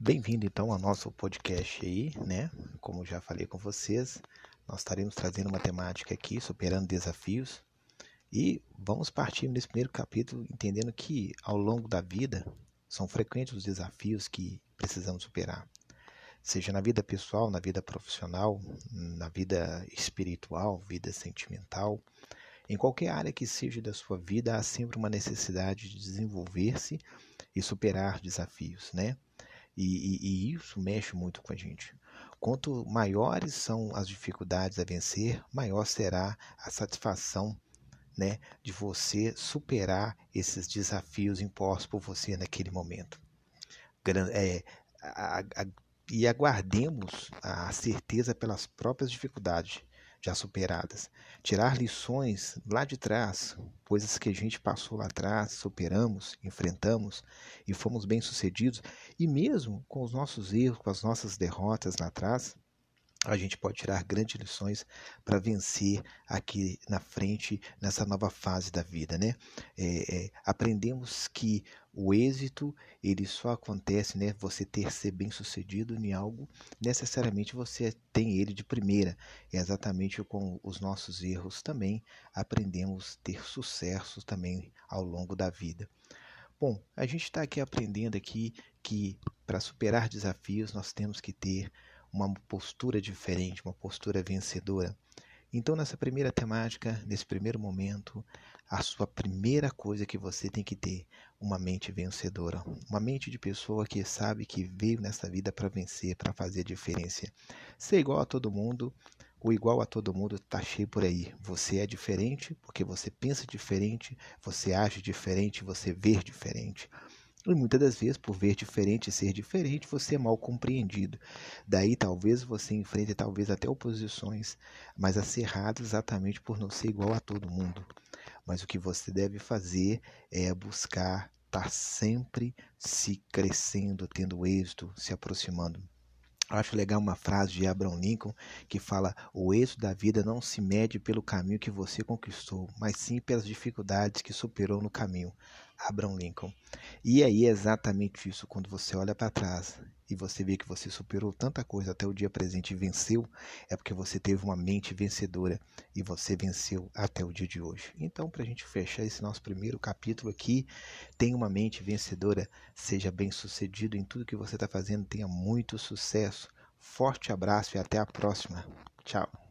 Bem-vindo então ao nosso podcast aí, né? Como já falei com vocês, nós estaremos trazendo uma temática aqui, superando desafios. E vamos partir nesse primeiro capítulo entendendo que ao longo da vida são frequentes os desafios que precisamos superar. Seja na vida pessoal, na vida profissional, na vida espiritual, vida sentimental, em qualquer área que seja da sua vida, há sempre uma necessidade de desenvolver-se e superar desafios, né? E, e, e, isso mexe muito com a gente. Quanto maiores são as dificuldades a vencer, maior será a satisfação né, de você superar esses desafios impostos por você naquele momento. É, a, a, e aguardemos a certeza pelas próprias dificuldades já superadas. Tirar lições lá de trás, coisas que a gente passou lá atrás, superamos, enfrentamos e fomos bem-sucedidos. E mesmo com os nossos erros, com as nossas derrotas lá atrás, a gente pode tirar grandes lições para vencer aqui na frente, nessa nova fase da vida, né? É, é, aprendemos que o êxito, ele só acontece, né? Você ter ser bem sucedido em algo, necessariamente você tem ele de primeira. É exatamente com os nossos erros também aprendemos ter sucesso também ao longo da vida. Bom, a gente está aqui aprendendo aqui que para superar desafios nós temos que ter uma postura diferente, uma postura vencedora. Então, nessa primeira temática, nesse primeiro momento, a sua primeira coisa que você tem que ter, uma mente vencedora, uma mente de pessoa que sabe que veio nessa vida para vencer, para fazer a diferença. Ser igual a todo mundo, o igual a todo mundo está cheio por aí. Você é diferente porque você pensa diferente, você age diferente, você vê diferente. E muitas das vezes, por ver diferente e ser diferente, você é mal compreendido. Daí talvez você enfrente talvez até oposições, mas acerradas exatamente por não ser igual a todo mundo. Mas o que você deve fazer é buscar estar tá sempre se crescendo, tendo êxito, se aproximando. Acho legal uma frase de Abraham Lincoln que fala: O êxito da vida não se mede pelo caminho que você conquistou, mas sim pelas dificuldades que superou no caminho. Abraham Lincoln. E aí é exatamente isso, quando você olha para trás e você vê que você superou tanta coisa até o dia presente e venceu, é porque você teve uma mente vencedora e você venceu até o dia de hoje. Então, para a gente fechar esse nosso primeiro capítulo aqui, tenha uma mente vencedora, seja bem sucedido em tudo que você está fazendo, tenha muito sucesso. Forte abraço e até a próxima. Tchau.